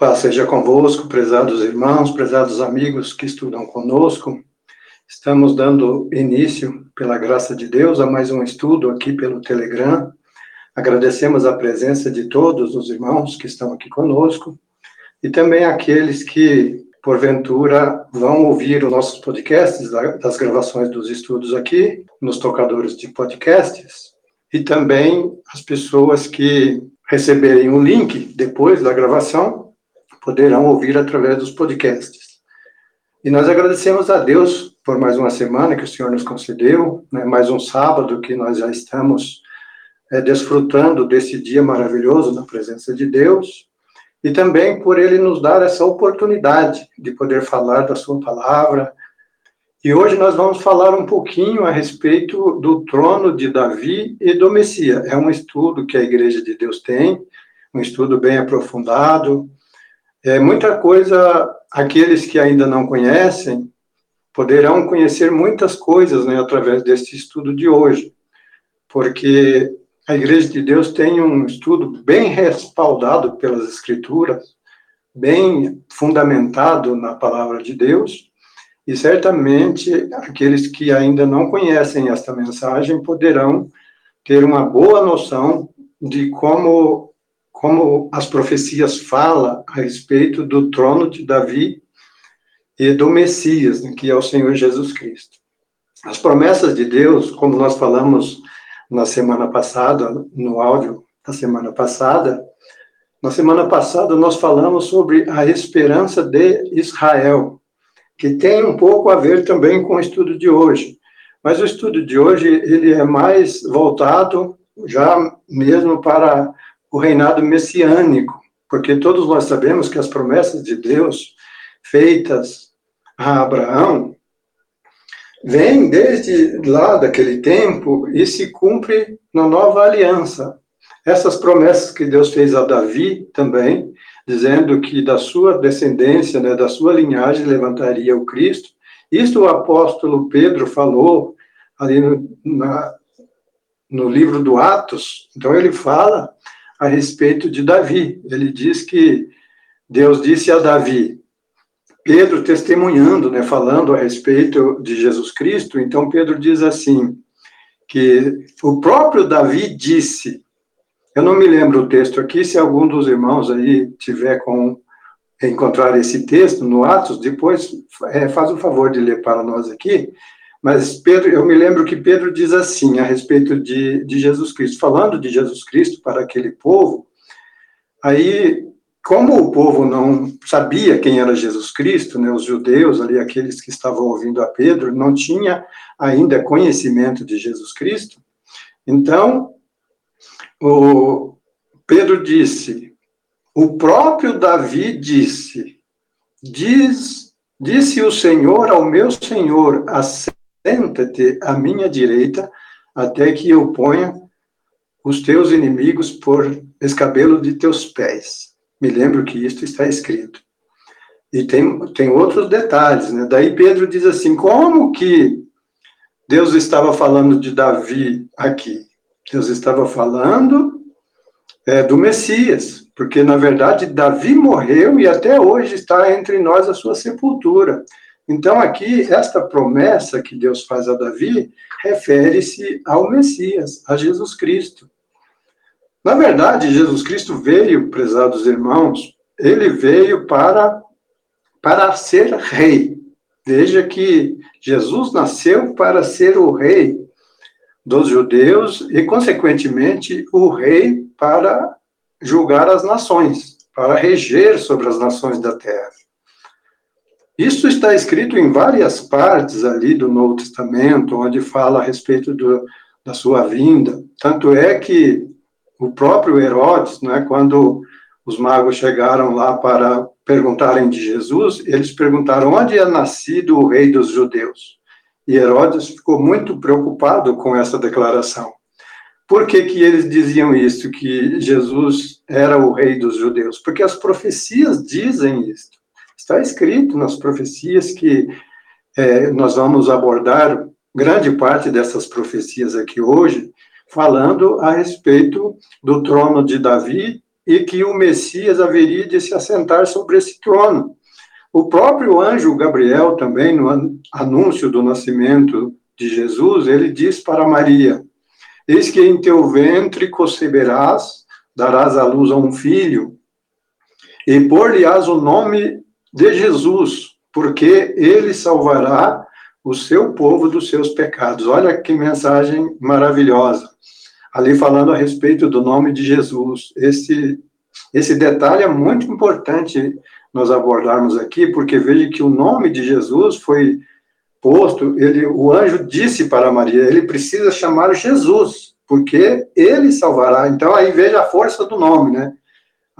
Paz seja convosco, prezados irmãos, prezados amigos que estudam conosco. Estamos dando início, pela graça de Deus, a mais um estudo aqui pelo Telegram. Agradecemos a presença de todos os irmãos que estão aqui conosco e também aqueles que, porventura, vão ouvir os nossos podcasts, das gravações dos estudos aqui, nos tocadores de podcasts, e também as pessoas que receberem o link depois da gravação poderão ouvir através dos podcasts. E nós agradecemos a Deus por mais uma semana que o Senhor nos concedeu, né, mais um sábado que nós já estamos é, desfrutando desse dia maravilhoso na presença de Deus, e também por Ele nos dar essa oportunidade de poder falar da Sua palavra. E hoje nós vamos falar um pouquinho a respeito do trono de Davi e do Messias. É um estudo que a Igreja de Deus tem, um estudo bem aprofundado, é, muita coisa, aqueles que ainda não conhecem, poderão conhecer muitas coisas né, através deste estudo de hoje, porque a Igreja de Deus tem um estudo bem respaldado pelas Escrituras, bem fundamentado na palavra de Deus, e certamente aqueles que ainda não conhecem esta mensagem poderão ter uma boa noção de como como as profecias falam a respeito do trono de Davi e do Messias, né, que é o Senhor Jesus Cristo. As promessas de Deus, como nós falamos na semana passada, no áudio da semana passada, na semana passada nós falamos sobre a esperança de Israel, que tem um pouco a ver também com o estudo de hoje. Mas o estudo de hoje, ele é mais voltado já mesmo para o reinado messiânico, porque todos nós sabemos que as promessas de Deus feitas a Abraão vêm desde lá daquele tempo e se cumpre na nova aliança. Essas promessas que Deus fez a Davi também, dizendo que da sua descendência, né, da sua linhagem levantaria o Cristo. Isto o apóstolo Pedro falou ali no, na, no livro do Atos. Então ele fala a respeito de Davi. Ele diz que Deus disse a Davi, Pedro testemunhando, né, falando a respeito de Jesus Cristo, então Pedro diz assim, que o próprio Davi disse, eu não me lembro o texto aqui, se algum dos irmãos aí tiver com encontrar esse texto no Atos, depois é, faz o favor de ler para nós aqui, mas Pedro, eu me lembro que Pedro diz assim a respeito de, de Jesus Cristo, falando de Jesus Cristo para aquele povo, aí, como o povo não sabia quem era Jesus Cristo, né, os judeus ali, aqueles que estavam ouvindo a Pedro, não tinha ainda conhecimento de Jesus Cristo, então, o Pedro disse, o próprio Davi disse, diz, disse o Senhor ao meu Senhor, senta-te à minha direita, até que eu ponha os teus inimigos por escabelo de teus pés. Me lembro que isto está escrito. E tem, tem outros detalhes, né? Daí Pedro diz assim: como que Deus estava falando de Davi aqui? Deus estava falando é, do Messias, porque na verdade Davi morreu e até hoje está entre nós a sua sepultura. Então, aqui, esta promessa que Deus faz a Davi refere-se ao Messias, a Jesus Cristo. Na verdade, Jesus Cristo veio, prezados irmãos, ele veio para, para ser rei. Veja que Jesus nasceu para ser o rei dos judeus e, consequentemente, o rei para julgar as nações, para reger sobre as nações da terra. Isso está escrito em várias partes ali do Novo Testamento, onde fala a respeito do, da sua vinda. Tanto é que o próprio Herodes, né, quando os magos chegaram lá para perguntarem de Jesus, eles perguntaram onde é nascido o rei dos judeus. E Herodes ficou muito preocupado com essa declaração. Por que, que eles diziam isso, que Jesus era o rei dos judeus? Porque as profecias dizem isso. Está escrito nas profecias que é, nós vamos abordar grande parte dessas profecias aqui hoje, falando a respeito do trono de Davi e que o Messias haveria de se assentar sobre esse trono. O próprio anjo Gabriel, também, no anúncio do nascimento de Jesus, ele diz para Maria: Eis que em teu ventre conceberás, darás à luz a um filho, e por-lhe-ás o nome de Jesus, porque ele salvará o seu povo dos seus pecados. Olha que mensagem maravilhosa. Ali falando a respeito do nome de Jesus. Esse, esse detalhe é muito importante nós abordarmos aqui, porque veja que o nome de Jesus foi posto, ele, o anjo disse para Maria, ele precisa chamar Jesus, porque ele salvará. Então, aí veja a força do nome, né?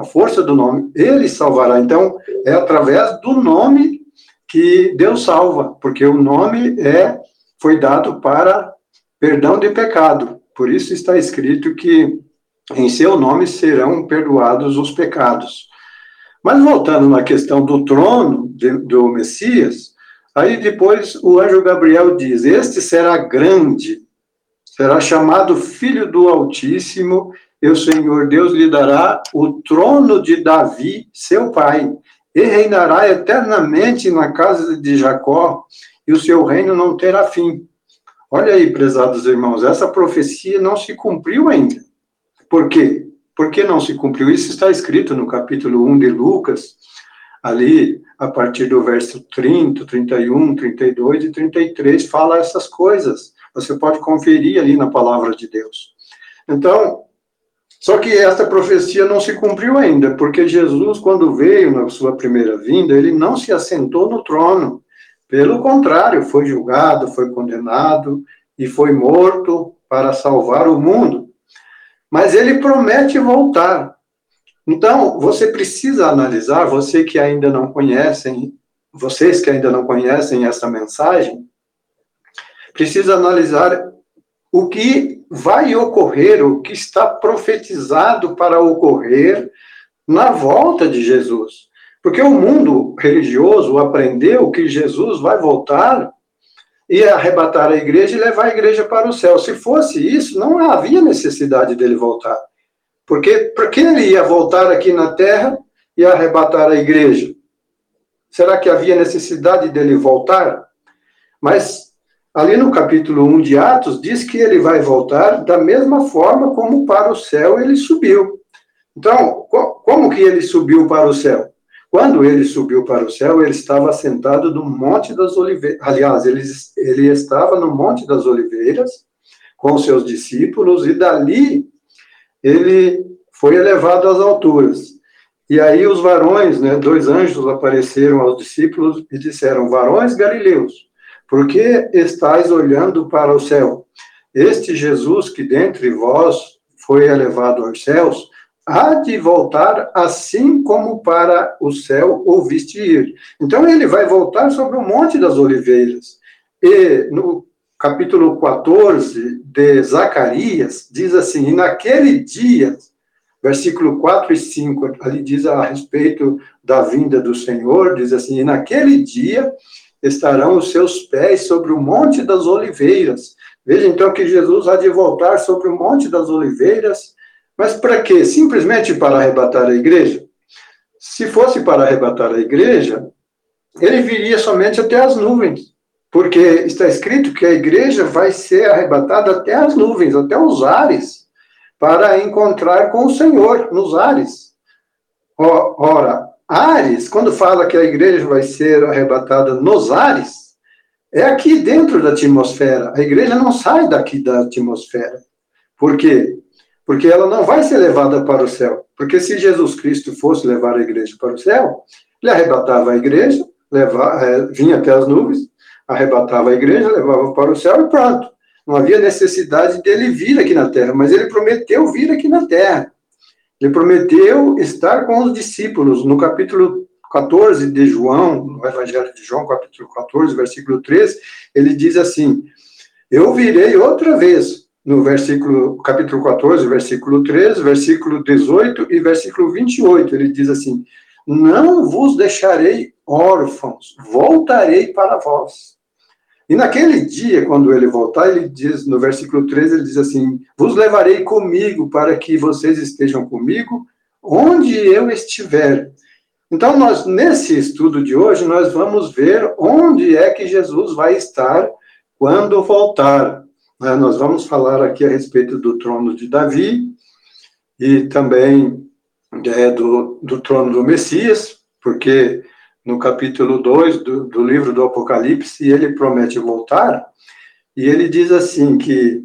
A força do nome, ele salvará. Então, é através do nome que Deus salva, porque o nome é foi dado para perdão de pecado. Por isso está escrito que em seu nome serão perdoados os pecados. Mas voltando na questão do trono de, do Messias, aí depois o anjo Gabriel diz: Este será grande, será chamado Filho do Altíssimo, e o Senhor Deus lhe dará o trono de Davi, seu pai, e reinará eternamente na casa de Jacó, e o seu reino não terá fim. Olha aí, prezados irmãos, essa profecia não se cumpriu ainda. Por quê? Por que não se cumpriu? Isso está escrito no capítulo 1 de Lucas, ali, a partir do verso 30, 31, 32 e 33, fala essas coisas. Você pode conferir ali na palavra de Deus. Então, só que esta profecia não se cumpriu ainda, porque Jesus, quando veio na sua primeira vinda, ele não se assentou no trono. Pelo contrário, foi julgado, foi condenado e foi morto para salvar o mundo mas ele promete voltar. Então, você precisa analisar, você que ainda não conhecem, vocês que ainda não conhecem essa mensagem, precisa analisar o que vai ocorrer, o que está profetizado para ocorrer na volta de Jesus. Porque o mundo religioso aprendeu que Jesus vai voltar ia arrebatar a igreja e levar a igreja para o céu. Se fosse isso, não havia necessidade dele voltar. Porque por que ele ia voltar aqui na terra e arrebatar a igreja? Será que havia necessidade dele voltar? Mas ali no capítulo 1 de Atos diz que ele vai voltar da mesma forma como para o céu ele subiu. Então, como que ele subiu para o céu? Quando ele subiu para o céu, ele estava sentado no Monte das Oliveiras. Aliás, ele, ele estava no Monte das Oliveiras com seus discípulos, e dali ele foi elevado às alturas. E aí os varões, né, dois anjos apareceram aos discípulos e disseram: Varões galileus, por que estáis olhando para o céu? Este Jesus que dentre vós foi elevado aos céus, há de voltar assim como para o céu ouviste ir. Então ele vai voltar sobre o Monte das Oliveiras. E no capítulo 14 de Zacarias, diz assim: E naquele dia, versículo 4 e 5, ali diz a respeito da vinda do Senhor, diz assim: E naquele dia estarão os seus pés sobre o Monte das Oliveiras. Veja então que Jesus há de voltar sobre o Monte das Oliveiras mas para quê? Simplesmente para arrebatar a igreja? Se fosse para arrebatar a igreja, ele viria somente até as nuvens, porque está escrito que a igreja vai ser arrebatada até as nuvens, até os ares, para encontrar com o Senhor nos ares. Ora, ares, quando fala que a igreja vai ser arrebatada nos ares, é aqui dentro da atmosfera. A igreja não sai daqui da atmosfera. Por quê? porque ela não vai ser levada para o céu. Porque se Jesus Cristo fosse levar a igreja para o céu, ele arrebatava a igreja, levava, é, vinha até as nuvens, arrebatava a igreja, levava para o céu e pronto. Não havia necessidade dele vir aqui na terra, mas ele prometeu vir aqui na terra. Ele prometeu estar com os discípulos. No capítulo 14 de João, no Evangelho de João, capítulo 14, versículo 13, ele diz assim: Eu virei outra vez no versículo, capítulo 14, versículo 13, versículo 18 e versículo 28. Ele diz assim: Não vos deixarei órfãos, voltarei para vós. E naquele dia, quando ele voltar, ele diz, no versículo 13, ele diz assim: Vos levarei comigo para que vocês estejam comigo onde eu estiver. Então, nós, nesse estudo de hoje, nós vamos ver onde é que Jesus vai estar quando voltar. Né? Nós vamos falar aqui a respeito do trono de Davi e também é, do, do trono do Messias, porque no capítulo 2 do, do livro do Apocalipse, ele promete voltar, e ele diz assim que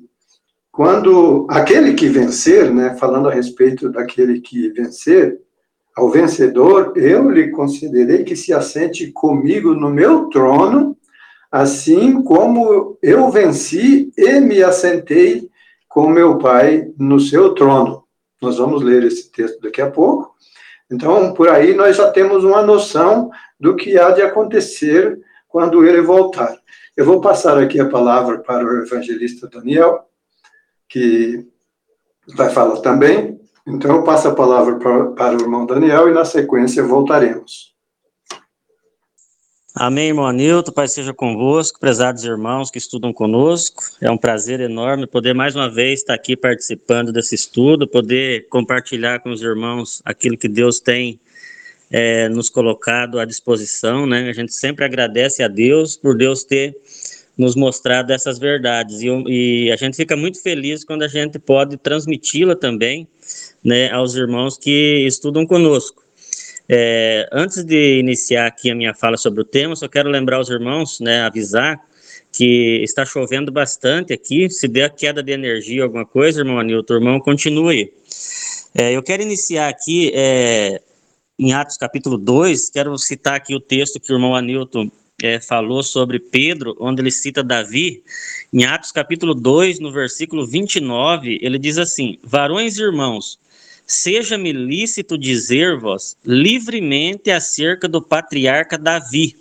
quando aquele que vencer, né, falando a respeito daquele que vencer, ao vencedor eu lhe concederei que se assente comigo no meu trono, assim como eu venci e me assentei com meu Pai no seu trono. Nós vamos ler esse texto daqui a pouco. Então, por aí nós já temos uma noção do que há de acontecer quando ele voltar. Eu vou passar aqui a palavra para o evangelista Daniel, que vai falar também. Então, eu passo a palavra para, o irmão Daniel e, na sequência, voltaremos. Amém, irmão Anilton, Pai seja convosco, prezados irmãos que estudam conosco. É um prazer enorme poder mais uma vez estar aqui participando desse estudo, poder compartilhar com os irmãos aquilo que Deus tem é, nos colocado à disposição, né? A gente sempre agradece a Deus por Deus ter nos mostrado essas verdades e, e a gente fica muito feliz quando a gente pode transmiti-la também, né, aos irmãos que estudam conosco. É, antes de iniciar aqui a minha fala sobre o tema, só quero lembrar os irmãos, né, avisar que está chovendo bastante aqui. Se der queda de energia, alguma coisa, irmão Anilton, irmão, continue. É, eu quero iniciar aqui é, em Atos capítulo 2, quero citar aqui o texto que o irmão Anilton é, falou sobre Pedro, onde ele cita Davi. Em Atos capítulo 2, no versículo 29, ele diz assim: Varões e irmãos, Seja-me lícito dizer-vos livremente acerca do patriarca Davi,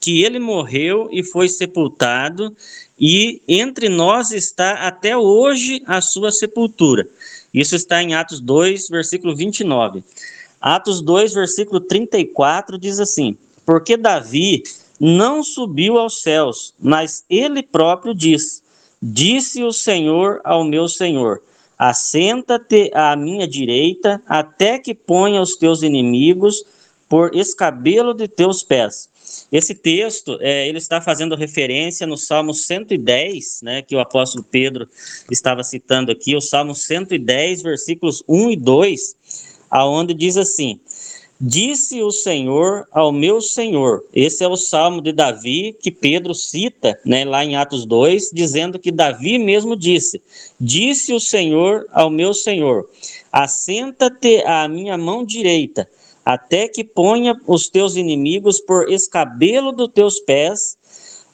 que ele morreu e foi sepultado, e entre nós está até hoje a sua sepultura. Isso está em Atos 2, versículo 29. Atos 2, versículo 34 diz assim: Porque Davi não subiu aos céus, mas ele próprio diz: Disse o Senhor ao meu Senhor: Assenta-te à minha direita, até que ponha os teus inimigos por escabelo de teus pés. Esse texto, é, ele está fazendo referência no Salmo 110, né, que o apóstolo Pedro estava citando aqui, o Salmo 110, versículos 1 e 2, aonde diz assim: Disse o Senhor ao meu Senhor. Esse é o salmo de Davi que Pedro cita, né, lá em Atos 2, dizendo que Davi mesmo disse: Disse o Senhor ao meu Senhor: Assenta-te à minha mão direita, até que ponha os teus inimigos por escabelo dos teus pés.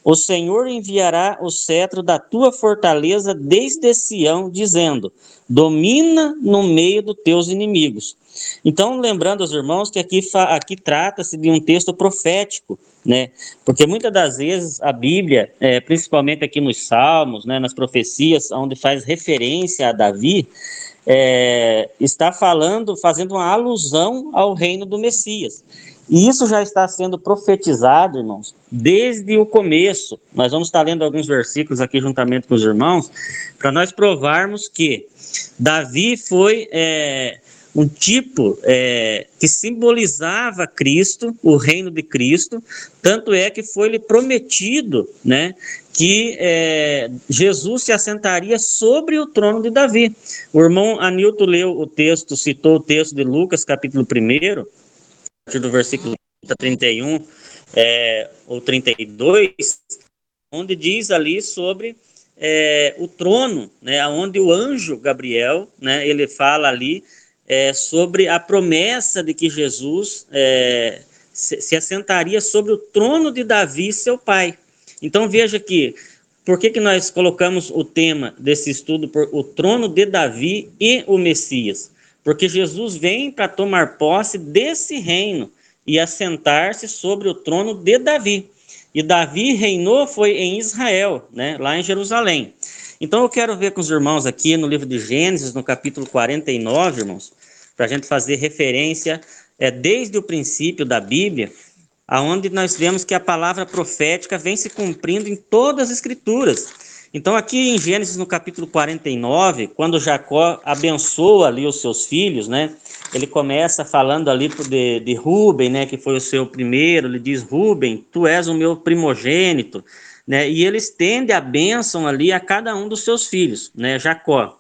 O Senhor enviará o cetro da tua fortaleza desde Sião, dizendo: Domina no meio dos teus inimigos. Então, lembrando aos irmãos que aqui, aqui trata-se de um texto profético, né? Porque muitas das vezes a Bíblia, é, principalmente aqui nos Salmos, né, nas profecias, onde faz referência a Davi, é, está falando, fazendo uma alusão ao reino do Messias. E isso já está sendo profetizado, irmãos, desde o começo. Nós vamos estar lendo alguns versículos aqui juntamente com os irmãos, para nós provarmos que Davi foi é, um tipo é, que simbolizava Cristo, o reino de Cristo, tanto é que foi lhe prometido, né, que é, Jesus se assentaria sobre o trono de Davi. O irmão Anilton leu o texto, citou o texto de Lucas, capítulo 1, a partir do versículo 31 é, ou 32, onde diz ali sobre é, o trono, né, onde o anjo Gabriel, né, ele fala ali é, sobre a promessa de que Jesus é, se, se, assentaria sobre o trono de Davi, seu pai. Então veja que, por que, que nós colocamos o tema desse estudo por o trono de Davi e o Messias? Porque Jesus vem para tomar posse desse reino e assentar-se sobre o trono de Davi. E Davi reinou foi em Israel, né, lá em Jerusalém. Então eu quero ver com os irmãos aqui no livro de Gênesis, no capítulo 49, irmãos, para a gente fazer referência é, desde o princípio da Bíblia, aonde nós vemos que a palavra profética vem se cumprindo em todas as escrituras. Então, aqui em Gênesis, no capítulo 49, quando Jacó abençoa ali os seus filhos, né? Ele começa falando ali de, de Rubem, né? Que foi o seu primeiro. Ele diz: Rubem, tu és o meu primogênito, né? E ele estende a bênção ali a cada um dos seus filhos, né? Jacó.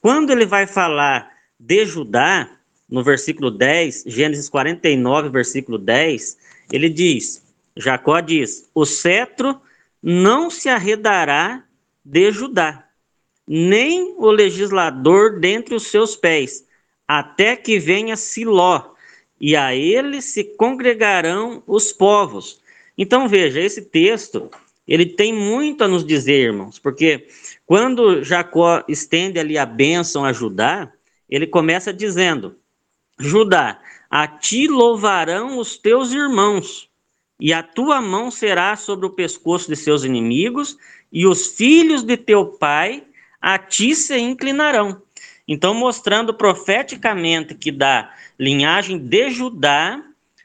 Quando ele vai falar de Judá, no versículo 10, Gênesis 49, versículo 10, ele diz: Jacó diz: O cetro não se arredará de Judá, nem o legislador dentre os seus pés, até que venha Siló, e a ele se congregarão os povos. Então veja, esse texto, ele tem muito a nos dizer, irmãos, porque quando Jacó estende ali a bênção a Judá, ele começa dizendo: Judá, a ti louvarão os teus irmãos, e a tua mão será sobre o pescoço de seus inimigos, e os filhos de teu pai a ti se inclinarão. Então, mostrando profeticamente que da linhagem de Judá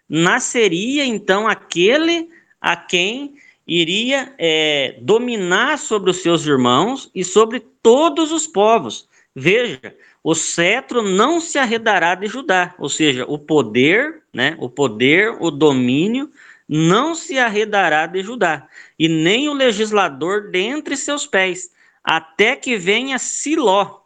nasceria então aquele a quem iria é, dominar sobre os seus irmãos e sobre todos os povos. Veja, o cetro não se arredará de Judá, ou seja, o poder, né, o poder, o domínio não se arredará de Judá, e nem o legislador dentre seus pés, até que venha Siló.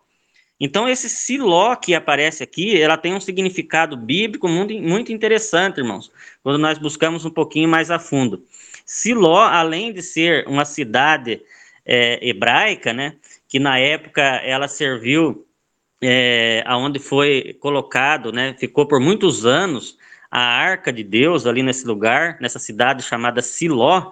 Então, esse Siló que aparece aqui, ela tem um significado bíblico muito, muito interessante, irmãos, quando nós buscamos um pouquinho mais a fundo. Siló, além de ser uma cidade é, hebraica, né, que na época ela serviu é, aonde foi colocado, né, ficou por muitos anos a arca de Deus ali nesse lugar, nessa cidade chamada Siló,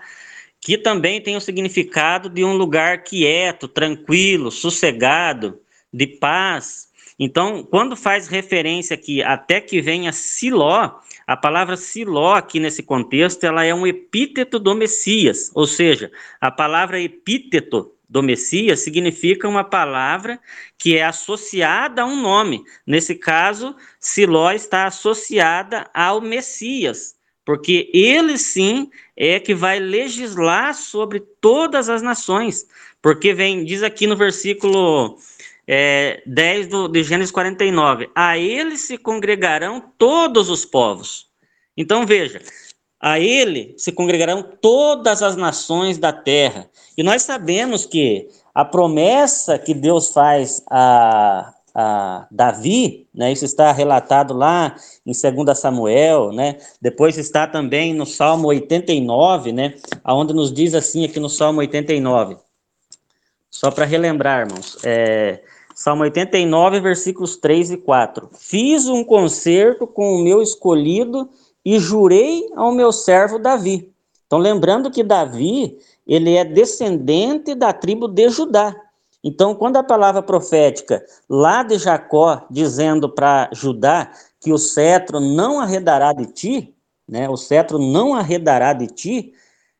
que também tem o significado de um lugar quieto, tranquilo, sossegado, de paz. Então, quando faz referência aqui até que venha Siló, a palavra Siló aqui nesse contexto, ela é um epíteto do Messias, ou seja, a palavra epíteto do Messias significa uma palavra que é associada a um nome. Nesse caso, Siló está associada ao Messias, porque ele sim é que vai legislar sobre todas as nações. Porque vem, diz aqui no versículo é, 10 do, de Gênesis 49, a ele se congregarão todos os povos. Então veja, a ele se congregarão todas as nações da terra. E nós sabemos que a promessa que Deus faz a, a Davi, né, isso está relatado lá em 2 Samuel, né, depois está também no Salmo 89, né, onde nos diz assim aqui no Salmo 89, só para relembrar, irmãos, é, Salmo 89, versículos 3 e 4. Fiz um concerto com o meu escolhido e jurei ao meu servo Davi. Então, lembrando que Davi, ele é descendente da tribo de Judá. Então, quando a palavra profética lá de Jacó, dizendo para Judá que o cetro não arredará de ti, né, o cetro não arredará de ti,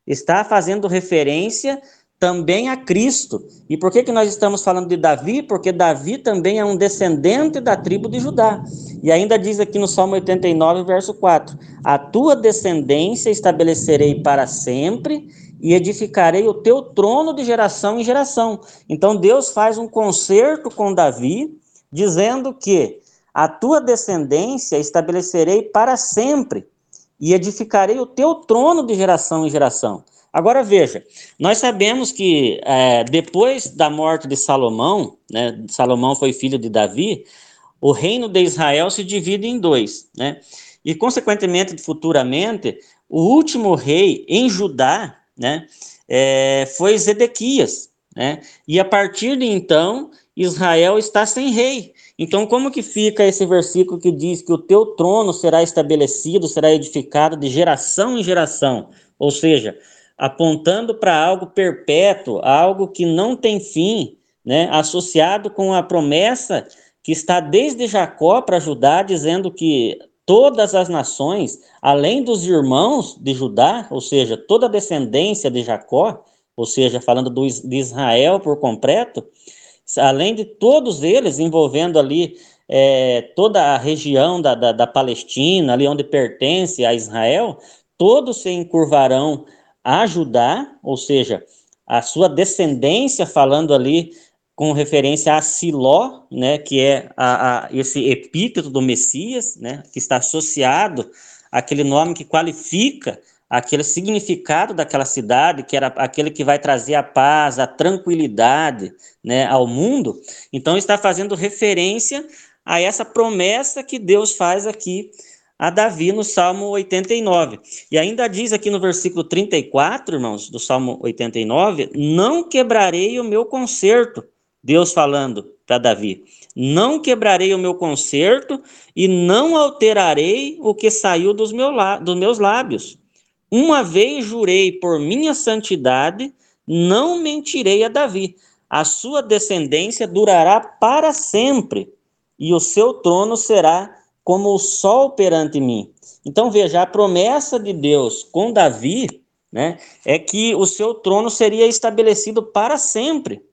está fazendo referência também a Cristo. E por que, que nós estamos falando de Davi? Porque Davi também é um descendente da tribo de Judá. E ainda diz aqui no Salmo 89, verso 4: A tua descendência estabelecerei para sempre e edificarei o teu trono de geração em geração. Então Deus faz um concerto com Davi, dizendo que a tua descendência estabelecerei para sempre e edificarei o teu trono de geração em geração. Agora veja, nós sabemos que é, depois da morte de Salomão, né, Salomão foi filho de Davi, o reino de Israel se divide em dois, né? E consequentemente, futuramente, o último rei em Judá, né, é, foi Zedequias, né? E a partir de então, Israel está sem rei. Então, como que fica esse versículo que diz que o teu trono será estabelecido, será edificado de geração em geração? Ou seja, apontando para algo perpétuo, algo que não tem fim, né, associado com a promessa que está desde Jacó para Judá, dizendo que todas as nações, além dos irmãos de Judá, ou seja, toda a descendência de Jacó, ou seja, falando do, de Israel por completo, além de todos eles, envolvendo ali é, toda a região da, da, da Palestina, ali onde pertence a Israel, todos se encurvarão a Judá, ou seja, a sua descendência, falando ali com referência a Siló, né, que é a, a, esse epíteto do Messias, né, que está associado àquele nome que qualifica aquele significado daquela cidade, que era aquele que vai trazer a paz, a tranquilidade né, ao mundo. Então, está fazendo referência a essa promessa que Deus faz aqui a Davi no Salmo 89. E ainda diz aqui no versículo 34, irmãos, do Salmo 89: Não quebrarei o meu conserto. Deus falando para Davi: Não quebrarei o meu conserto e não alterarei o que saiu dos, meu, dos meus lábios. Uma vez jurei por minha santidade, não mentirei a Davi. A sua descendência durará para sempre, e o seu trono será como o sol perante mim. Então veja, a promessa de Deus com Davi, né, é que o seu trono seria estabelecido para sempre.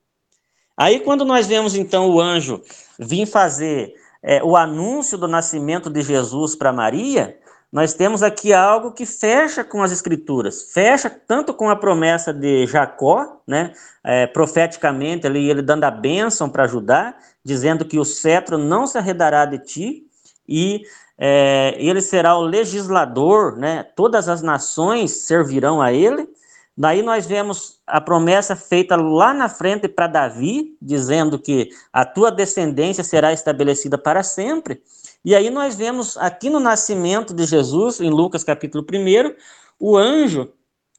Aí quando nós vemos então o anjo vir fazer é, o anúncio do nascimento de Jesus para Maria, nós temos aqui algo que fecha com as escrituras, fecha tanto com a promessa de Jacó, né, é, profeticamente ali ele dando a bênção para Judá, dizendo que o cetro não se arredará de ti e é, ele será o legislador, né, todas as nações servirão a ele. Daí nós vemos a promessa feita lá na frente para Davi, dizendo que a tua descendência será estabelecida para sempre. E aí nós vemos aqui no nascimento de Jesus, em Lucas capítulo 1, o anjo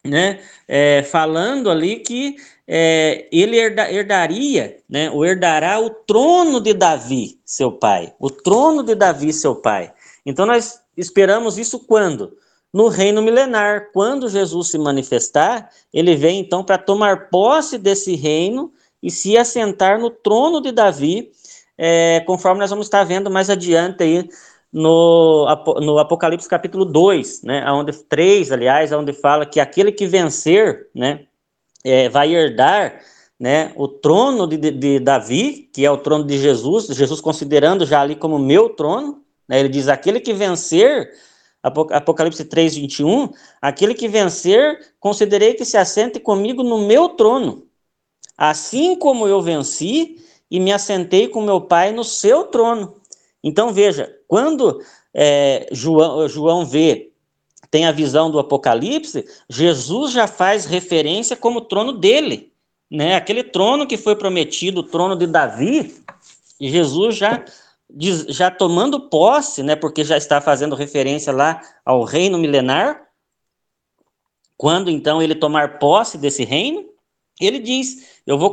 né, é, falando ali que é, ele herda, herdaria, né, ou herdará o trono de Davi, seu pai. O trono de Davi, seu pai. Então nós esperamos isso quando? No reino milenar. Quando Jesus se manifestar, ele vem então para tomar posse desse reino e se assentar no trono de Davi é, conforme nós vamos estar vendo mais adiante aí no, no Apocalipse capítulo 2, né, onde 3, aliás, onde fala que aquele que vencer, né, é, vai herdar, né, o trono de, de, de, Davi, que é o trono de Jesus, Jesus considerando já ali como meu trono, né, ele diz, aquele que vencer, Apocalipse 3, 21, aquele que vencer, considerei que se assente comigo no meu trono, assim como eu venci e me assentei com meu pai no seu trono. Então veja, quando é, João, João vê, tem a visão do Apocalipse, Jesus já faz referência como trono dele, né? Aquele trono que foi prometido, o trono de Davi, Jesus já já tomando posse, né? Porque já está fazendo referência lá ao reino milenar. Quando então ele tomar posse desse reino, ele diz: Eu vou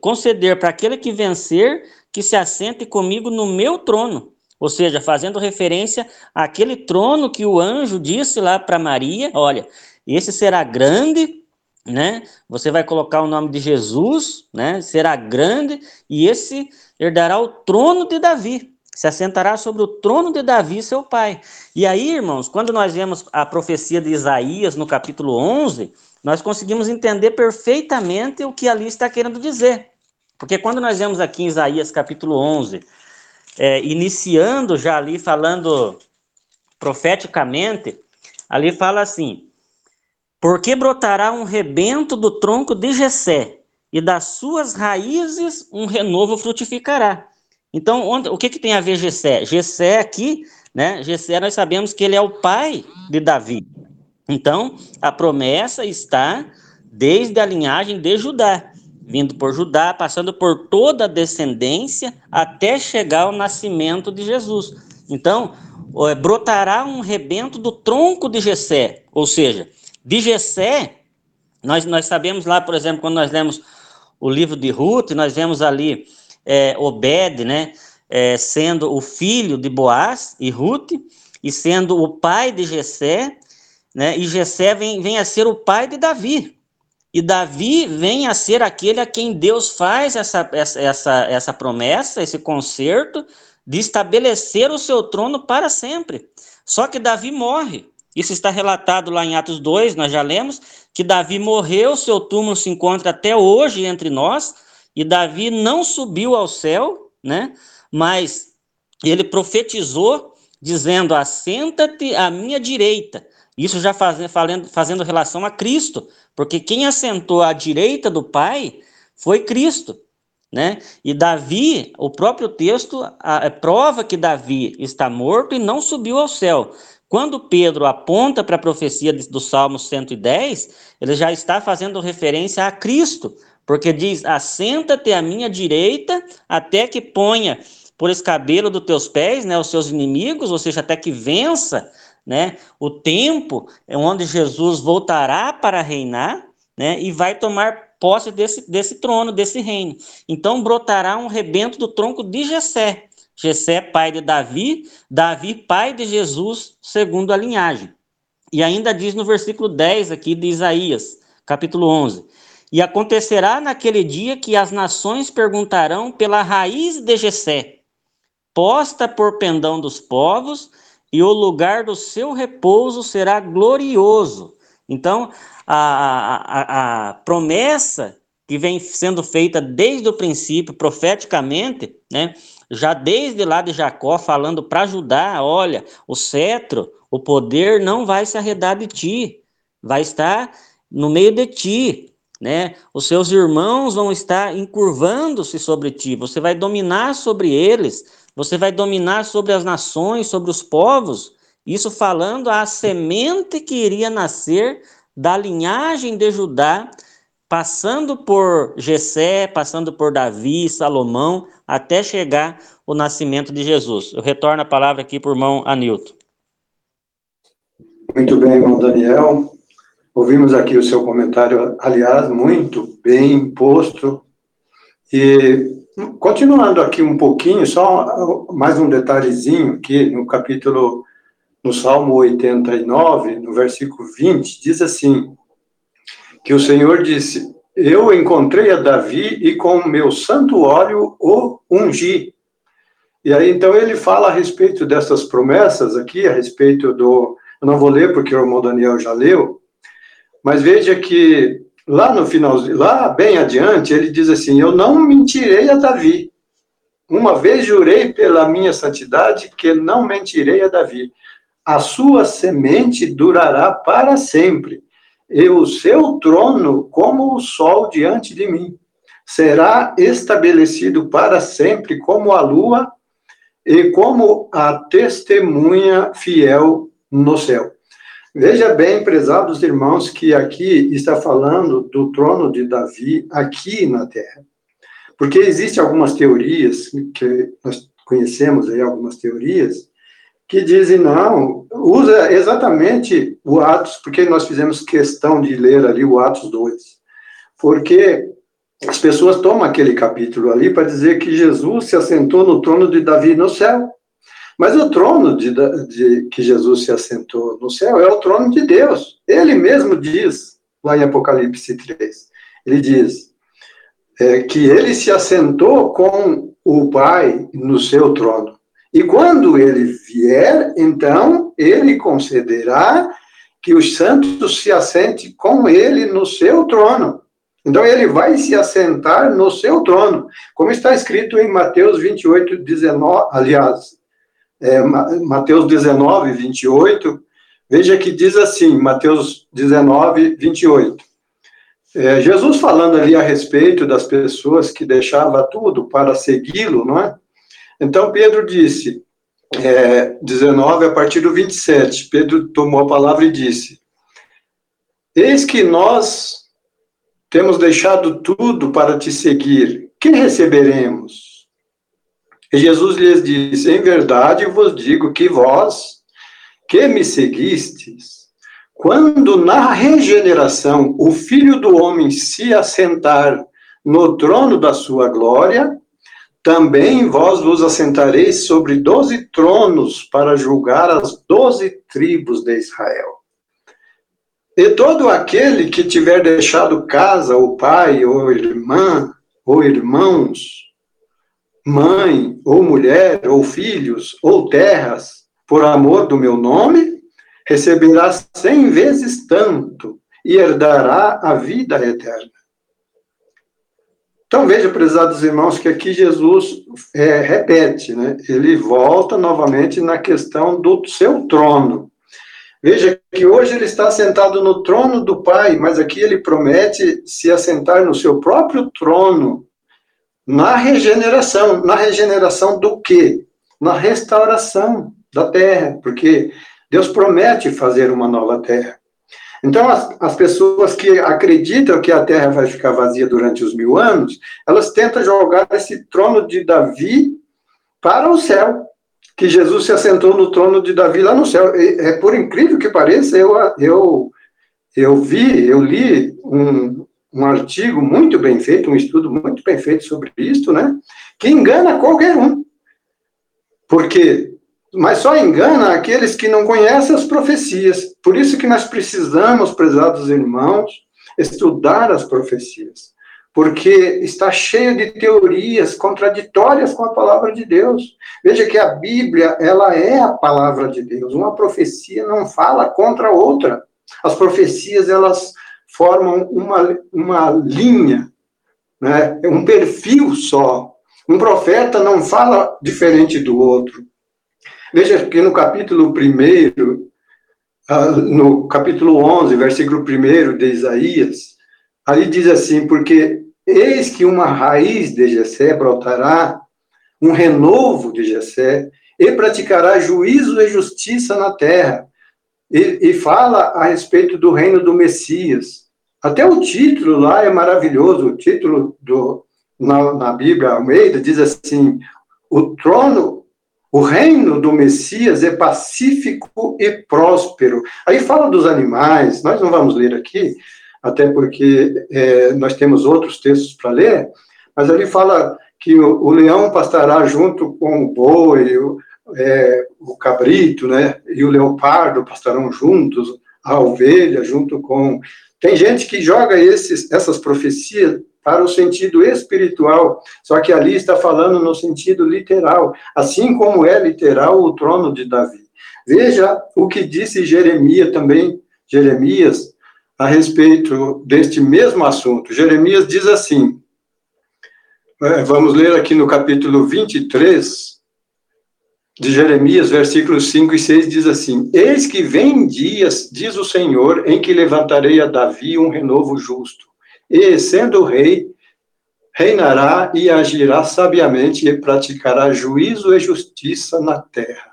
conceder para aquele que vencer que se assente comigo no meu trono. Ou seja, fazendo referência àquele trono que o anjo disse lá para Maria: Olha, esse será grande, né? Você vai colocar o nome de Jesus, né? Será grande e esse herdará o trono de Davi. Se assentará sobre o trono de Davi, seu pai. E aí, irmãos, quando nós vemos a profecia de Isaías no capítulo 11, nós conseguimos entender perfeitamente o que ali está querendo dizer. Porque quando nós vemos aqui em Isaías capítulo 11, é, iniciando já ali falando profeticamente, ali fala assim: Porque brotará um rebento do tronco de Jessé, e das suas raízes um renovo frutificará. Então, onde, o que, que tem a ver Jessé? Jessé aqui, né? Jessé nós sabemos que ele é o pai de Davi. Então, a promessa está desde a linhagem de Judá, vindo por Judá, passando por toda a descendência, até chegar ao nascimento de Jesus. Então, brotará um rebento do tronco de Jessé, ou seja, de Jessé, nós, nós sabemos lá, por exemplo, quando nós lemos o livro de Ruth, nós vemos ali é, Obed, né, é, sendo o filho de Boaz e Ruth, e sendo o pai de Jessé, né? E Jessé vem, vem a ser o pai de Davi. E Davi vem a ser aquele a quem Deus faz essa, essa, essa, essa promessa, esse concerto, de estabelecer o seu trono para sempre. Só que Davi morre. Isso está relatado lá em Atos 2, nós já lemos, que Davi morreu, seu túmulo se encontra até hoje entre nós, e Davi não subiu ao céu, né? Mas ele profetizou, dizendo: Assenta-te à minha direita, Isso já fazendo, fazendo relação a Cristo, porque quem assentou à direita do Pai foi Cristo. Né? E Davi, o próprio texto a, a, prova que Davi está morto e não subiu ao céu. Quando Pedro aponta para a profecia do Salmo 110, ele já está fazendo referência a Cristo, porque diz: Assenta-te à minha direita, até que ponha por escabelo dos teus pés, né, os seus inimigos, ou seja, até que vença, né, o tempo onde Jesus voltará para reinar, né, e vai tomar posse desse, desse trono, desse reino. Então brotará um rebento do tronco de Jessé, Jessé, pai de Davi, Davi, pai de Jesus, segundo a linhagem. E ainda diz no versículo 10 aqui de Isaías, capítulo 11: E acontecerá naquele dia que as nações perguntarão pela raiz de Jessé, posta por pendão dos povos, e o lugar do seu repouso será glorioso. Então, a, a, a promessa que vem sendo feita desde o princípio, profeticamente, né? já desde lá de Jacó, falando para Judá: olha, o cetro, o poder não vai se arredar de ti, vai estar no meio de ti. Né? Os seus irmãos vão estar encurvando-se sobre ti, você vai dominar sobre eles, você vai dominar sobre as nações, sobre os povos. Isso falando a semente que iria nascer da linhagem de Judá, passando por Jessé, passando por Davi, Salomão, até chegar o nascimento de Jesus. Eu retorno a palavra aqui para o irmão Anilton. Muito bem, irmão Daniel. Ouvimos aqui o seu comentário, aliás, muito bem posto. E continuando aqui um pouquinho, só mais um detalhezinho aqui no capítulo, no Salmo 89, no versículo 20, diz assim: que o Senhor disse: Eu encontrei a Davi e com meu santo óleo o ungi. E aí, então, ele fala a respeito dessas promessas aqui, a respeito do. Eu não vou ler porque o irmão Daniel já leu, mas veja que lá no final, lá bem adiante, ele diz assim: Eu não mentirei a Davi. Uma vez jurei pela minha santidade que não mentirei a Davi. A sua semente durará para sempre, e o seu trono como o sol diante de mim. Será estabelecido para sempre como a lua e como a testemunha fiel no céu. Veja bem, prezados irmãos, que aqui está falando do trono de Davi aqui na terra. Porque existem algumas teorias, que nós conhecemos aí algumas teorias, que dizem, não, usa exatamente o Atos, porque nós fizemos questão de ler ali o Atos 2. Porque as pessoas tomam aquele capítulo ali para dizer que Jesus se assentou no trono de Davi no céu. Mas o trono de, de, que Jesus se assentou no céu é o trono de Deus. Ele mesmo diz, lá em Apocalipse 3, ele diz é, que ele se assentou com o Pai no seu trono. E quando ele vier, então, ele concederá que os santos se assentem com ele no seu trono. Então ele vai se assentar no seu trono, como está escrito em Mateus 28, 19, aliás, é, Mateus 19, 28, veja que diz assim, Mateus 19, 28. É, Jesus falando ali a respeito das pessoas que deixavam tudo para segui-lo, não é? Então Pedro disse, é, 19, a partir do 27, Pedro tomou a palavra e disse: Eis que nós temos deixado tudo para te seguir, que receberemos? E Jesus lhes disse: Em verdade vos digo que vós, que me seguistes, quando na regeneração o Filho do Homem se assentar no trono da sua glória, também vós vos assentareis sobre doze tronos para julgar as doze tribos de Israel. E todo aquele que tiver deixado casa, ou pai, ou irmã, ou irmãos, mãe, ou mulher, ou filhos, ou terras, por amor do meu nome, receberá cem vezes tanto e herdará a vida eterna. Então veja, prezados irmãos, que aqui Jesus é, repete, né? Ele volta novamente na questão do seu trono. Veja que hoje ele está sentado no trono do Pai, mas aqui ele promete se assentar no seu próprio trono, na regeneração. Na regeneração do quê? Na restauração da terra, porque Deus promete fazer uma nova terra. Então, as, as pessoas que acreditam que a terra vai ficar vazia durante os mil anos, elas tentam jogar esse trono de Davi para o céu que Jesus se assentou no trono de Davi lá no céu. É, por incrível que pareça, eu, eu, eu vi, eu li um, um artigo muito bem feito, um estudo muito bem feito sobre isso, né? Que engana qualquer um. Porque, mas só engana aqueles que não conhecem as profecias. Por isso que nós precisamos, prezados irmãos, estudar as profecias porque está cheio de teorias contraditórias com a palavra de Deus. Veja que a Bíblia, ela é a palavra de Deus. Uma profecia não fala contra a outra. As profecias, elas formam uma, uma linha, né? um perfil só. Um profeta não fala diferente do outro. Veja que no capítulo 1, ah, no capítulo 11, versículo 1 de Isaías, ali diz assim, porque Eis que uma raiz de Jessé brotará, um renovo de Jessé, e praticará juízo e justiça na terra. E, e fala a respeito do reino do Messias. Até o título lá é maravilhoso. O título do, na, na Bíblia Almeida diz assim: o trono, o reino do Messias é pacífico e próspero. Aí fala dos animais, nós não vamos ler aqui, até porque é, nós temos outros textos para ler, mas ali fala que o, o, leão pastará junto com o boi, o, é, o cabrito, né, e o leopardo pastarão juntos, a ovelha junto com... Tem gente que joga esses, essas profecias para o sentido espiritual, só que ali está falando no sentido literal, assim como é literal o trono de Davi. Veja o que disse Jeremias também, Jeremias, a respeito deste mesmo assunto. Jeremias diz assim, é, vamos ler aqui no capítulo 23 de Jeremias, versículos 5 e 6, diz assim: Eis que vem dias, diz o Senhor, em que levantarei a Davi um renovo justo, e, sendo rei, reinará e agirá sabiamente e praticará juízo e justiça na terra.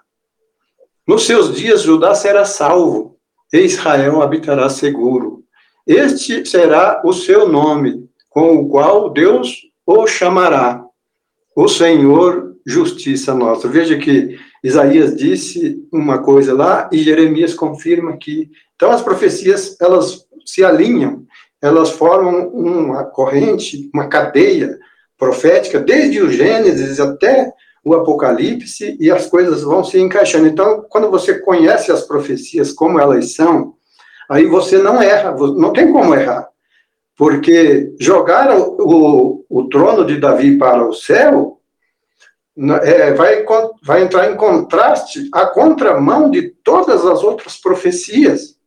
Nos seus dias, Judá será salvo, e Israel habitará seguro. Este será o seu nome, com o qual Deus o chamará, o Senhor justiça nossa. Veja que Isaías disse uma coisa lá e Jeremias confirma aqui. Então as profecias, elas se alinham, elas formam uma corrente, uma cadeia profética, desde o Gênesis até o Apocalipse, e as coisas vão se encaixando. Então, quando você conhece as profecias como elas são, aí você não erra, não tem como errar. Porque jogar o, o, o trono de Davi para o céu é, vai, vai entrar em contraste, a contramão de todas as outras profecias.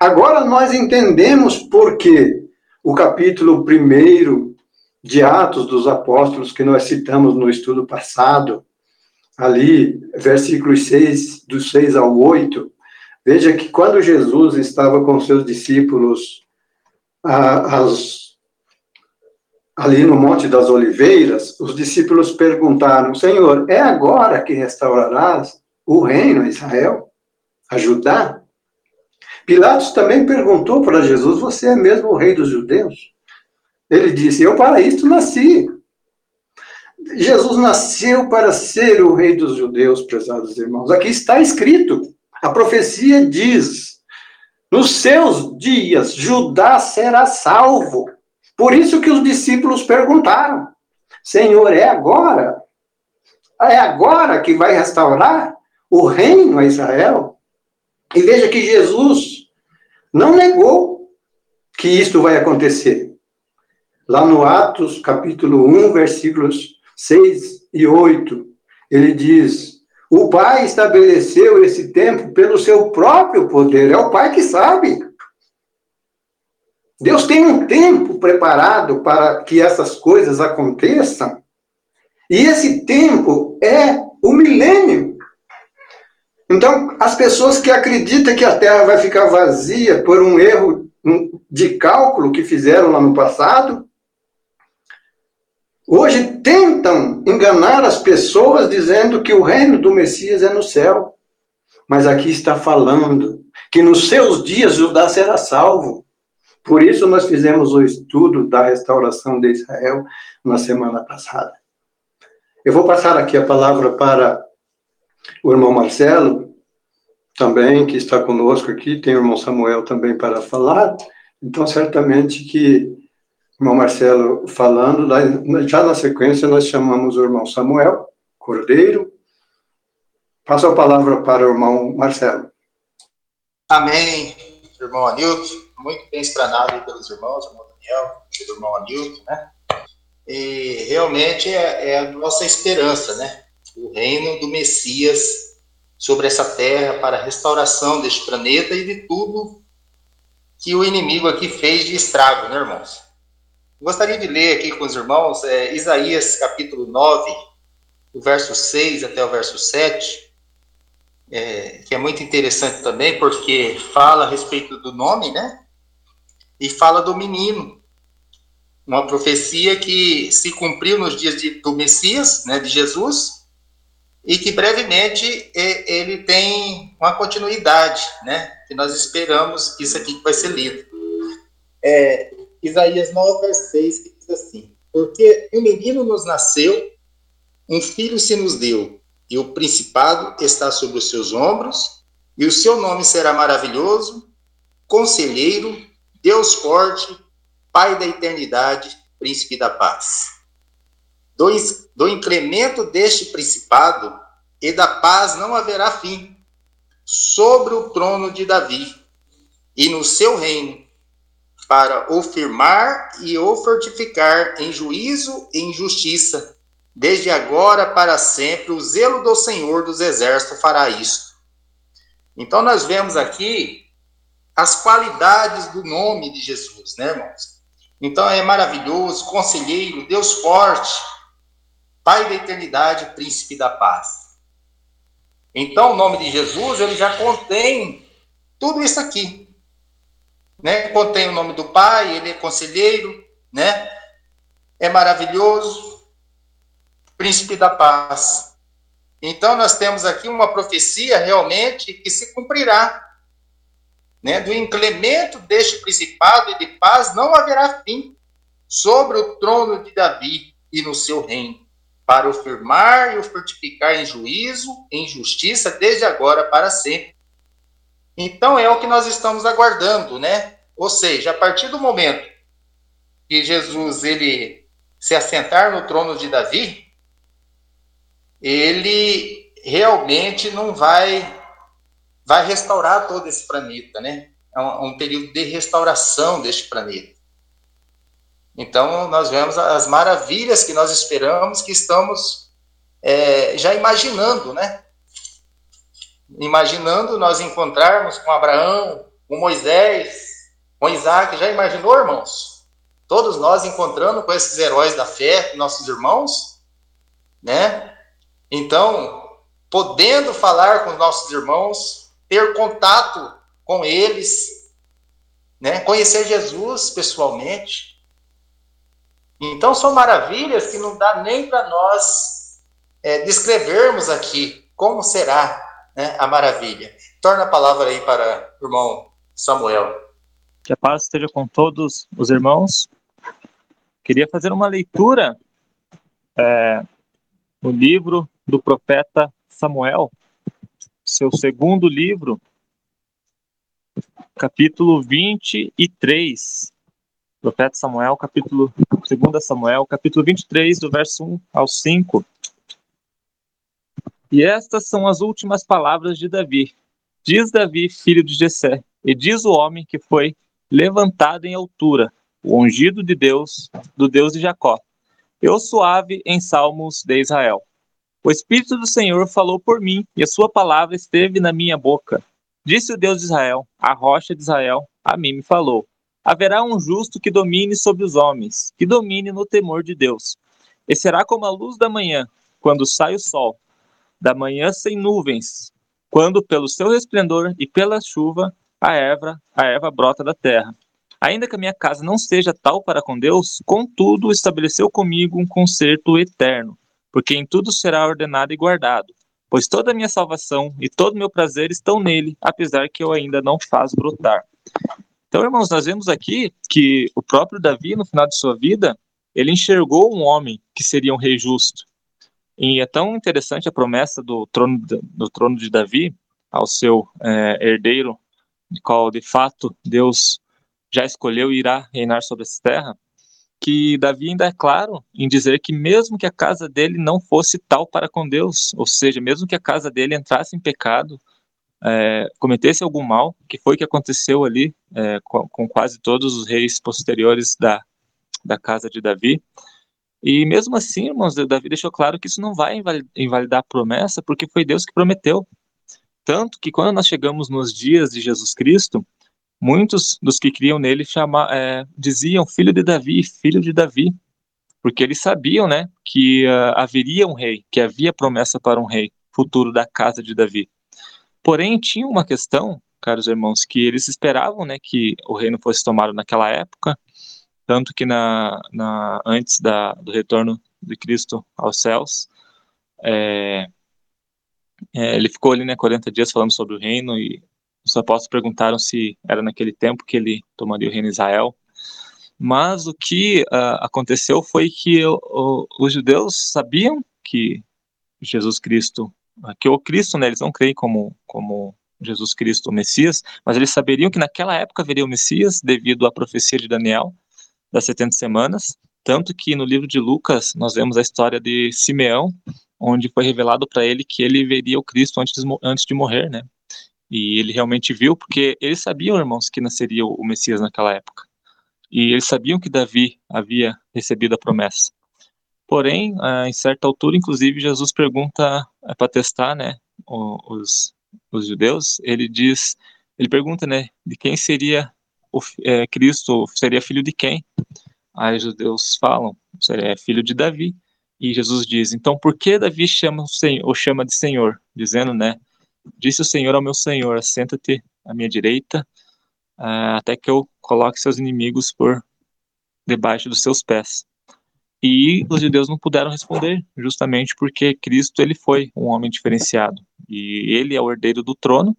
Agora nós entendemos por que o capítulo 1 de Atos dos Apóstolos, que nós citamos no estudo passado, ali, versículos 6, dos 6 ao 8, Veja que quando Jesus estava com seus discípulos as, ali no Monte das Oliveiras, os discípulos perguntaram: Senhor, é agora que restaurarás o reino a Israel, a Judá? Pilatos também perguntou para Jesus: Você é mesmo o rei dos judeus? Ele disse: Eu para isto nasci. Jesus nasceu para ser o rei dos judeus, prezados irmãos. Aqui está escrito. A profecia diz: nos seus dias Judá será salvo. Por isso que os discípulos perguntaram: Senhor, é agora? É agora que vai restaurar o reino a Israel? E veja que Jesus não negou que isto vai acontecer. Lá no Atos, capítulo 1, versículos 6 e 8, ele diz: o Pai estabeleceu esse tempo pelo seu próprio poder. É o Pai que sabe. Deus tem um tempo preparado para que essas coisas aconteçam. E esse tempo é o milênio. Então, as pessoas que acreditam que a Terra vai ficar vazia por um erro de cálculo que fizeram lá no passado, hoje tentam enganar as pessoas dizendo que o reino do Messias é no céu. Mas aqui está falando que nos seus dias Judá será salvo. Por isso nós fizemos o estudo da restauração de Israel na semana passada. Eu vou passar aqui a palavra para o irmão Marcelo, também, que está conosco aqui, tem o irmão Samuel também para falar. Então, certamente que o irmão Marcelo falando, já na sequência nós chamamos o irmão Samuel Cordeiro. Passo a palavra para o irmão Marcelo. Amém, irmão Anilton. Muito bem explanado pelos irmãos, irmão Daniel, pelo irmão Anilton, né? E realmente é, é a nossa esperança, né? O reino do Messias sobre essa terra para a restauração deste planeta e de tudo que o inimigo aqui fez de estrago, né, irmãos? Gostaria de ler aqui com os irmãos é, Isaías capítulo 9, do verso 6 até o verso 7, é, que é muito interessante também, porque fala a respeito do nome, né? E fala do menino. Uma profecia que se cumpriu nos dias de, do Messias, né, de Jesus, e que brevemente ele tem uma continuidade, né? Que nós esperamos isso aqui que vai ser lido. É, Isaías 9, verso 6, que diz assim: Porque um menino nos nasceu, um filho se nos deu, e o principado está sobre os seus ombros, e o seu nome será maravilhoso, conselheiro, Deus forte, Pai da eternidade, príncipe da paz do, do incremento deste principado e da paz não haverá fim sobre o trono de Davi e no seu reino, para o firmar e o fortificar em juízo e em justiça, desde agora para sempre, o zelo do Senhor dos Exércitos fará isto. Então, nós vemos aqui as qualidades do nome de Jesus, né, irmãos? Então, é maravilhoso, conselheiro, Deus forte, Pai da eternidade, príncipe da paz. Então, o nome de Jesus, ele já contém tudo isso aqui. Né? Contém o nome do Pai, ele é conselheiro, né? É maravilhoso, príncipe da paz. Então, nós temos aqui uma profecia realmente que se cumprirá. Né? Do incremento deste principado e de paz não haverá fim sobre o trono de Davi e no seu reino para o firmar e o fortificar em juízo, em justiça, desde agora para sempre. Então é o que nós estamos aguardando, né? Ou seja, a partir do momento que Jesus ele se assentar no trono de Davi, ele realmente não vai vai restaurar todo esse planeta, né? É um, um período de restauração deste planeta. Então, nós vemos as maravilhas que nós esperamos, que estamos é, já imaginando, né? Imaginando nós encontrarmos com Abraão, com Moisés, com Isaac. Já imaginou, irmãos? Todos nós encontrando com esses heróis da fé, nossos irmãos, né? Então, podendo falar com os nossos irmãos, ter contato com eles, né? Conhecer Jesus pessoalmente. Então, são maravilhas que não dá nem para nós é, descrevermos aqui como será né, a maravilha. Torna a palavra aí para o irmão Samuel. Que a paz esteja com todos os irmãos. Queria fazer uma leitura é, no livro do profeta Samuel, seu segundo livro, capítulo 23, Profeta Samuel, capítulo 2 Samuel, capítulo 23, do verso 1 ao 5. E estas são as últimas palavras de Davi. Diz Davi, filho de Jessé, e diz o homem que foi levantado em altura, o ungido de Deus, do Deus de Jacó. Eu suave em salmos de Israel. O Espírito do Senhor falou por mim, e a sua palavra esteve na minha boca. Disse o Deus de Israel, a rocha de Israel, a mim me falou haverá um justo que domine sobre os homens, que domine no temor de Deus. E será como a luz da manhã, quando sai o sol, da manhã sem nuvens, quando pelo seu resplendor e pela chuva a erva, a erva brota da terra. Ainda que a minha casa não seja tal para com Deus, contudo estabeleceu comigo um concerto eterno, porque em tudo será ordenado e guardado, pois toda a minha salvação e todo o meu prazer estão nele, apesar que eu ainda não faz brotar. Então, irmãos, nós vemos aqui que o próprio Davi, no final de sua vida, ele enxergou um homem que seria um rei justo. E é tão interessante a promessa do trono, do trono de Davi ao seu é, herdeiro, de qual de fato Deus já escolheu e irá reinar sobre essa terra, que Davi ainda é claro em dizer que mesmo que a casa dele não fosse tal para com Deus, ou seja, mesmo que a casa dele entrasse em pecado, é, cometesse algum mal, que foi o que aconteceu ali é, com, com, quase todos os reis posteriores da, da casa de Davi. E mesmo assim, irmãos, Davi deixou claro que isso não vai invalidar a promessa, porque foi Deus que prometeu. Tanto que quando nós chegamos nos dias de Jesus Cristo, muitos dos que criam nele chama, é, diziam filho de Davi, filho de Davi, porque eles sabiam, né, que uh, haveria um rei, que havia promessa para um rei futuro da casa de Davi. Porém, tinha uma questão, caros irmãos, que eles esperavam, né, que o reino fosse tomado naquela época, tanto que na, na antes da, do retorno de Cristo aos céus, é, é, ele ficou ali, né, 40 dias falando sobre o reino e os apóstolos perguntaram se era naquele tempo que ele tomaria o reino de Israel. Mas o que uh, aconteceu foi que o, o, os judeus sabiam que Jesus Cristo, que o Cristo, né, eles não creem como, como Jesus Cristo, o Messias, mas eles saberiam que naquela época haveria o Messias, devido à profecia de Daniel, das 70 semanas. Tanto que no livro de Lucas nós vemos a história de Simeão, onde foi revelado para ele que ele veria o Cristo antes de, antes de morrer, né? E ele realmente viu, porque eles sabiam, irmãos, que nasceria o Messias naquela época. E eles sabiam que Davi havia recebido a promessa. Porém, em certa altura, inclusive, Jesus pergunta é, para testar, né, os, os judeus. Ele diz, ele pergunta, né, de quem seria o é, Cristo, seria filho de quem? Aí os judeus falam, seria filho de Davi. E Jesus diz, então por que Davi chama o, Senhor, o chama de Senhor? Dizendo, né, Disse o Senhor ao meu Senhor: Assenta-te à minha direita, uh, até que eu coloque seus inimigos por debaixo dos seus pés. E os judeus não puderam responder, justamente porque Cristo ele foi um homem diferenciado. E ele é o herdeiro do trono,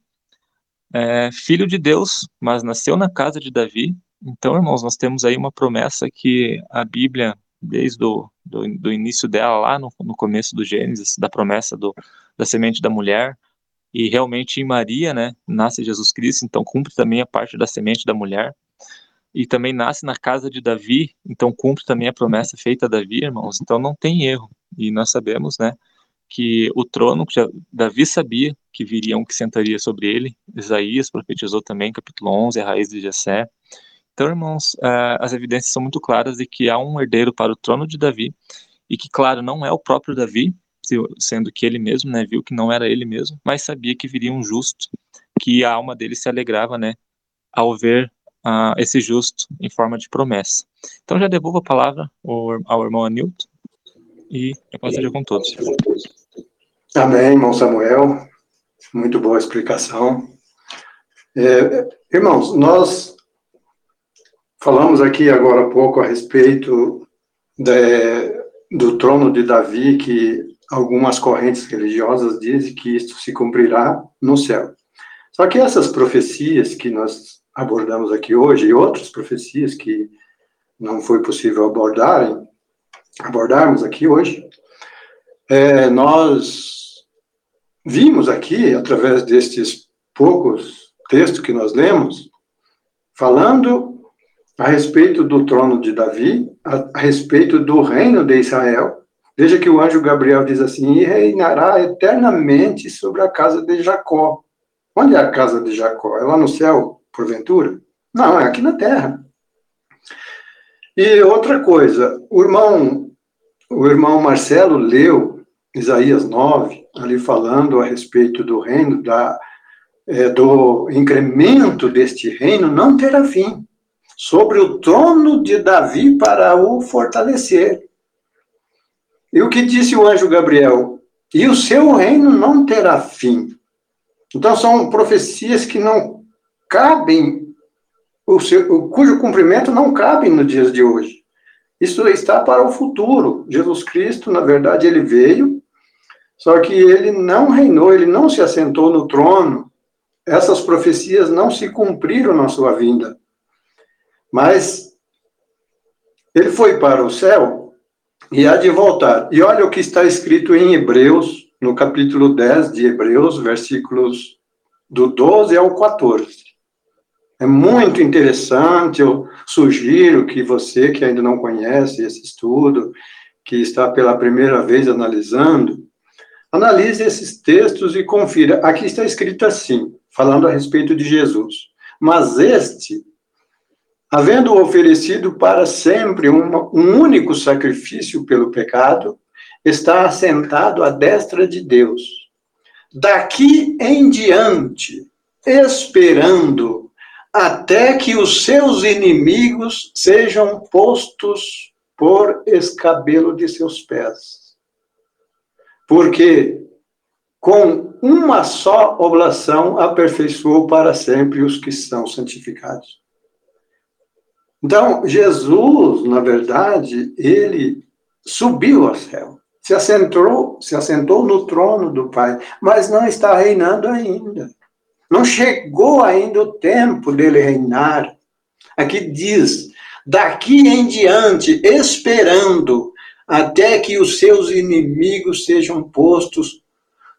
é, filho de Deus, mas nasceu na casa de Davi. Então, irmãos, nós temos aí uma promessa que a Bíblia, desde o do, do início dela, lá no, no começo do Gênesis, da promessa do, da semente da mulher, e realmente em Maria, né, nasce Jesus Cristo, então cumpre também a parte da semente da mulher, e também nasce na casa de Davi, então cumpre também a promessa feita a Davi, irmãos, então não tem erro, e nós sabemos, né, que o trono, que Davi sabia que viria um que sentaria sobre ele, Isaías profetizou também, capítulo 11, a raiz de Jessé, então, irmãos, uh, as evidências são muito claras de que há um herdeiro para o trono de Davi, e que, claro, não é o próprio Davi, sendo que ele mesmo, né, viu que não era ele mesmo, mas sabia que viria um justo, que a alma dele se alegrava, né, ao ver uh, esse justo em forma de promessa. Então já devolvo a palavra ao, ao irmão Anilton e a paz seja com todos. Amém, irmão Samuel. Muito boa explicação. É, irmãos, nós falamos aqui agora há pouco a respeito de, do trono de Davi, que algumas correntes religiosas dizem que isto se cumprirá no céu. Só que essas profecias que nós abordamos aqui hoje e outras profecias que não foi possível abordar, abordarmos aqui hoje, é, nós vimos aqui, através destes poucos textos que nós lemos, falando a respeito do trono de Davi, a, a respeito do reino de Israel, Veja que o anjo Gabriel diz assim: e reinará eternamente sobre a casa de Jacó. Onde é a casa de Jacó? É lá no céu, porventura? Não, é aqui na terra. E outra coisa, o irmão, o irmão Marcelo leu Isaías 9, ali falando a respeito do reino, da, é, do incremento deste reino, não terá fim, sobre o trono de Davi para o fortalecer e o que disse o anjo Gabriel? E o seu reino não terá fim. Então, são profecias que não cabem, o seu, cujo cumprimento não cabe nos dias de hoje. Isso está para o futuro. Jesus Cristo, na verdade, ele veio, só que ele não reinou, ele não se assentou no trono. Essas profecias não se cumpriram na sua vinda. Mas ele foi para o céu e há de voltar. E olha o que está escrito em Hebreus, no capítulo 10 de Hebreus, versículos do 12 ao 14. É muito interessante, eu sugiro que você que ainda não conhece esse estudo, que está pela primeira vez analisando, analise esses textos e confira. Aqui está escrito assim, falando a respeito de Jesus. Mas este, havendo oferecido para sempre um, um único sacrifício pelo pecado, está assentado à destra de Deus. Daqui em diante, esperando até que os seus inimigos sejam postos por escabelo de seus pés. Porque com uma só oblação aperfeiçoou para sempre os que são santificados. Então, Jesus, na verdade, ele subiu ao céu se assentou, se assentou no trono do Pai, mas não está reinando ainda. Não chegou ainda o tempo dele reinar. Aqui diz: daqui em diante, esperando até que os seus inimigos sejam postos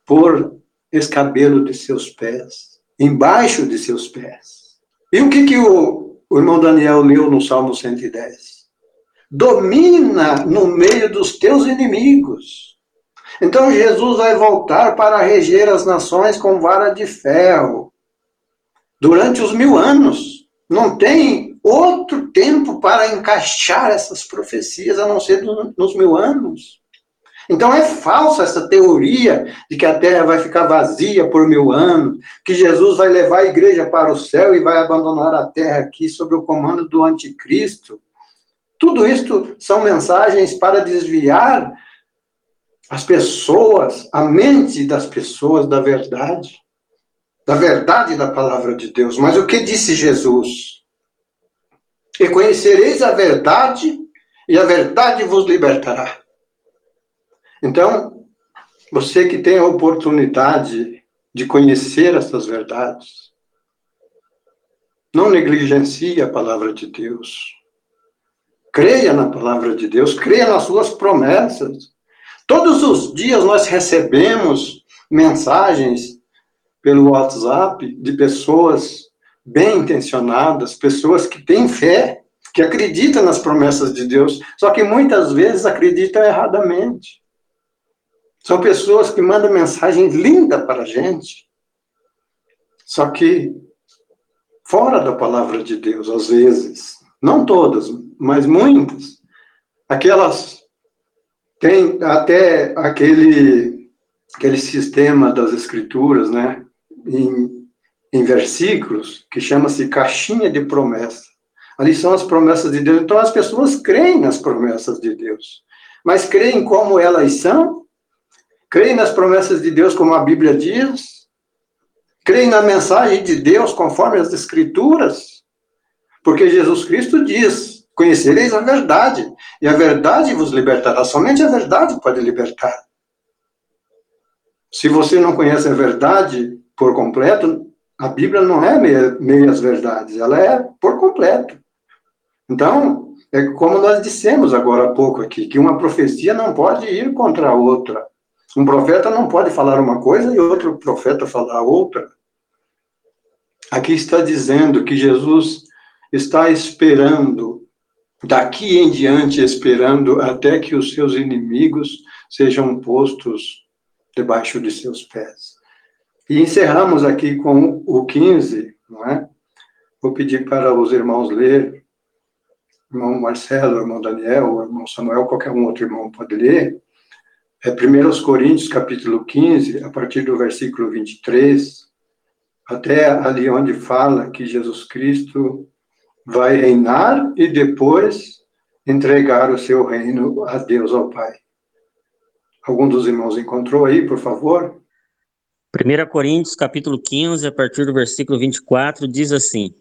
por escabelo de seus pés, embaixo de seus pés. E o que, que o, o irmão Daniel leu no Salmo 110? domina no meio dos teus inimigos. Então Jesus vai voltar para reger as nações com vara de ferro. Durante os mil anos. Não tem outro tempo para encaixar essas profecias a não ser nos mil anos. Então é falsa essa teoria de que a terra vai ficar vazia por mil anos, que Jesus vai levar a igreja para o céu e vai abandonar a terra aqui sob o comando do anticristo. Tudo isto são mensagens para desviar as pessoas, a mente das pessoas da verdade, da verdade da palavra de Deus. Mas o que disse Jesus? E conhecereis a verdade, e a verdade vos libertará. Então, você que tem a oportunidade de conhecer essas verdades, não negligencie a palavra de Deus. Creia na palavra de Deus, creia nas suas promessas. Todos os dias nós recebemos mensagens pelo WhatsApp de pessoas bem intencionadas, pessoas que têm fé, que acreditam nas promessas de Deus, só que muitas vezes acreditam erradamente. São pessoas que mandam mensagem linda para a gente, só que fora da palavra de Deus, às vezes. Não todas, mas muitas. Aquelas tem até aquele aquele sistema das escrituras, né, em, em versículos que chama-se caixinha de promessa. Ali são as promessas de Deus. Então as pessoas creem nas promessas de Deus, mas creem como elas são? Creem nas promessas de Deus como a Bíblia diz? Creem na mensagem de Deus conforme as escrituras? Porque Jesus Cristo diz: Conhecereis a verdade, e a verdade vos libertará. Somente a verdade pode libertar. Se você não conhece a verdade por completo, a Bíblia não é meia, meias verdades, ela é por completo. Então, é como nós dissemos agora há pouco aqui, que uma profecia não pode ir contra a outra. Um profeta não pode falar uma coisa e outro profeta falar outra. Aqui está dizendo que Jesus está esperando, daqui em diante esperando até que os seus inimigos sejam postos debaixo de seus pés. E encerramos aqui com o 15, não é? Vou pedir para os irmãos ler, irmão Marcelo, irmão Daniel, irmão Samuel, qualquer um outro irmão pode ler. É 1 Coríntios, capítulo 15, a partir do versículo 23, até ali onde fala que Jesus Cristo vai reinar e depois entregar o seu reino a Deus, ao Pai. Algum dos irmãos encontrou aí, por favor? 1 Coríntios, capítulo 15, a partir do versículo 24, diz assim: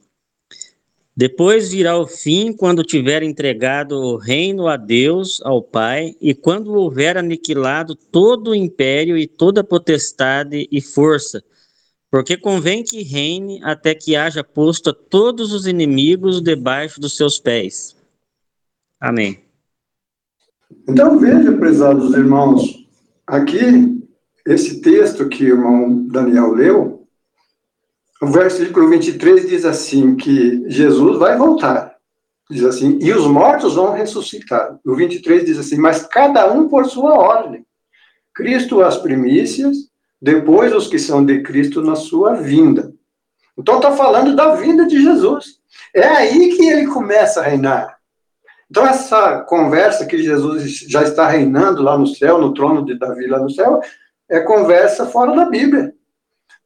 Depois virá o fim quando tiver entregado o reino a Deus, ao Pai, e quando houver aniquilado todo o império e toda potestade e força, porque convém que reine até que haja posto a todos os inimigos debaixo dos seus pés. Amém. Então veja, prezados irmãos, aqui esse texto que o irmão Daniel leu, o versículo 23 diz assim, que Jesus vai voltar. Diz assim, e os mortos vão ressuscitar. O 23 diz assim, mas cada um por sua ordem. Cristo as primícias, depois os que são de Cristo na sua vinda. Então está falando da vinda de Jesus. É aí que ele começa a reinar. Então essa conversa que Jesus já está reinando lá no céu, no trono de Davi lá no céu, é conversa fora da Bíblia.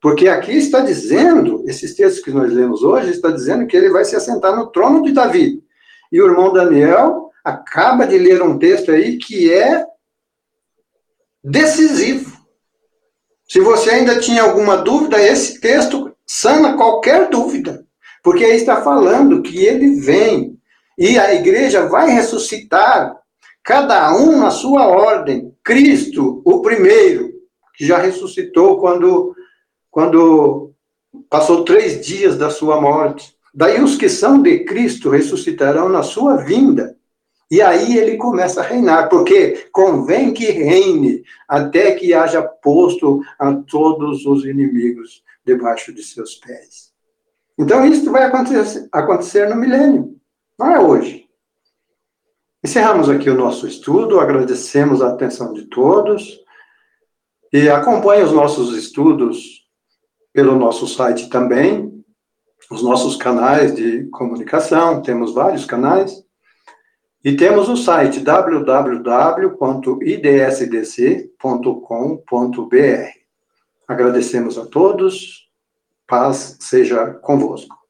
Porque aqui está dizendo, esses textos que nós lemos hoje, está dizendo que ele vai se assentar no trono de Davi. E o irmão Daniel acaba de ler um texto aí que é decisivo. Se você ainda tinha alguma dúvida, esse texto sana qualquer dúvida. Porque aí está falando que ele vem e a igreja vai ressuscitar, cada um na sua ordem. Cristo, o primeiro, que já ressuscitou quando, quando passou três dias da sua morte. Daí os que são de Cristo ressuscitarão na sua vinda. E aí ele começa a reinar, porque convém que reine até que haja posto a todos os inimigos debaixo de seus pés. Então isso vai acontecer, acontecer no milênio, não é hoje. Encerramos aqui o nosso estudo, agradecemos a atenção de todos. E acompanhe os nossos estudos pelo nosso site também, os nossos canais de comunicação, temos vários canais. E temos o site www.idsdc.com.br. Agradecemos a todos, paz seja convosco.